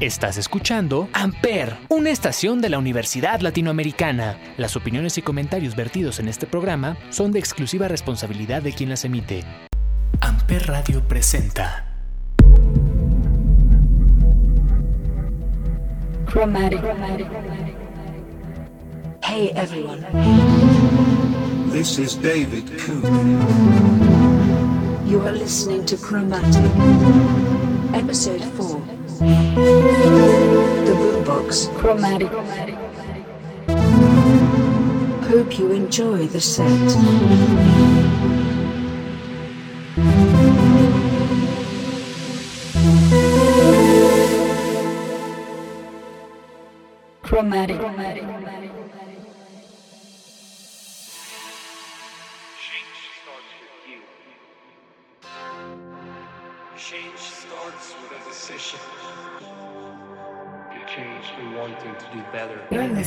Estás escuchando Amper, una estación de la Universidad Latinoamericana. Las opiniones y comentarios vertidos en este programa son de exclusiva responsabilidad de quien las emite. Amper Radio presenta. Chromatic. Hey everyone. This is David Coon. You are listening to Chromatic. Episode 4. The Boombox. Chromatic. Hope you enjoy the set. Chromatic. Change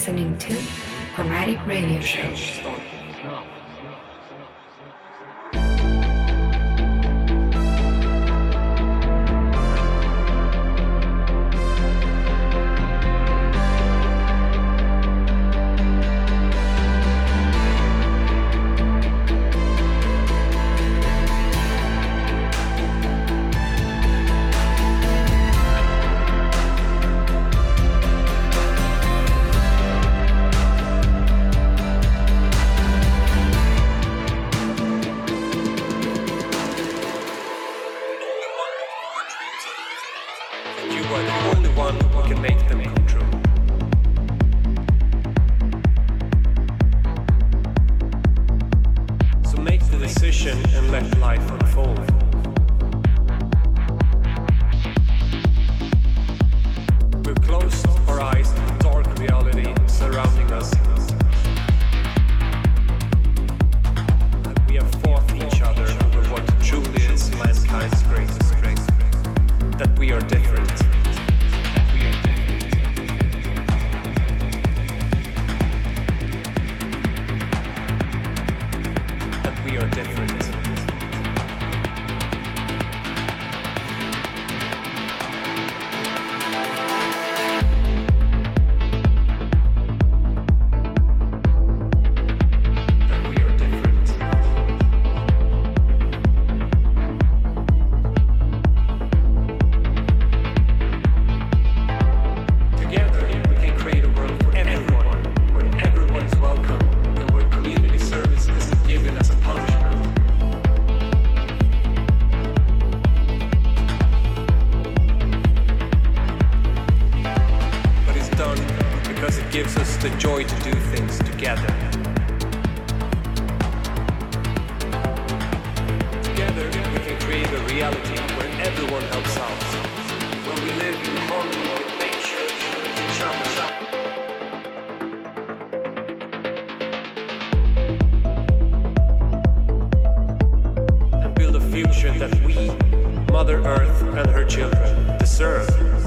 listening to Chromatic Radio Show. Future that we, Mother Earth and her children, deserve.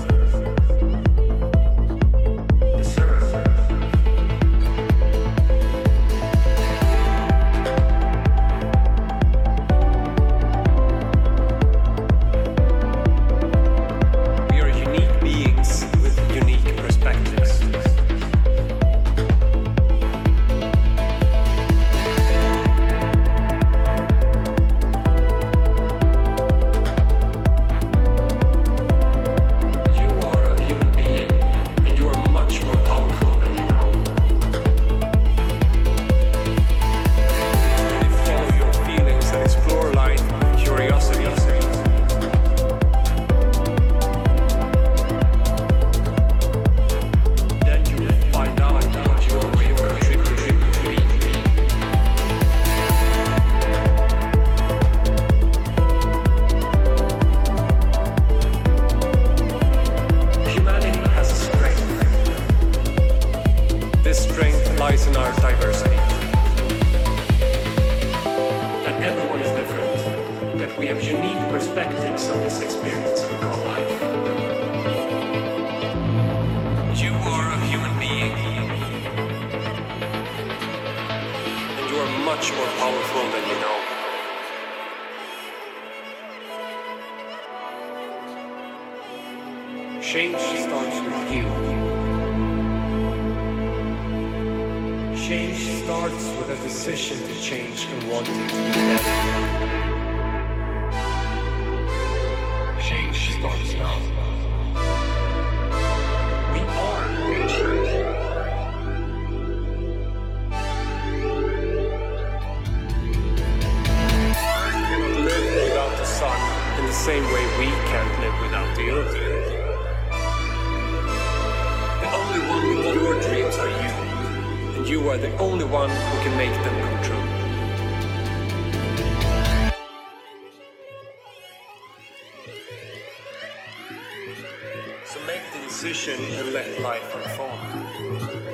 This strength lies in our diversity. That everyone is different. That we have unique perspectives on this experience we call life. You are a human being. And you are much more powerful decision to change and want to be that. So make the decision and let life unfold.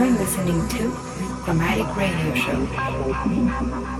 You're listening to Chromatic Radio Show.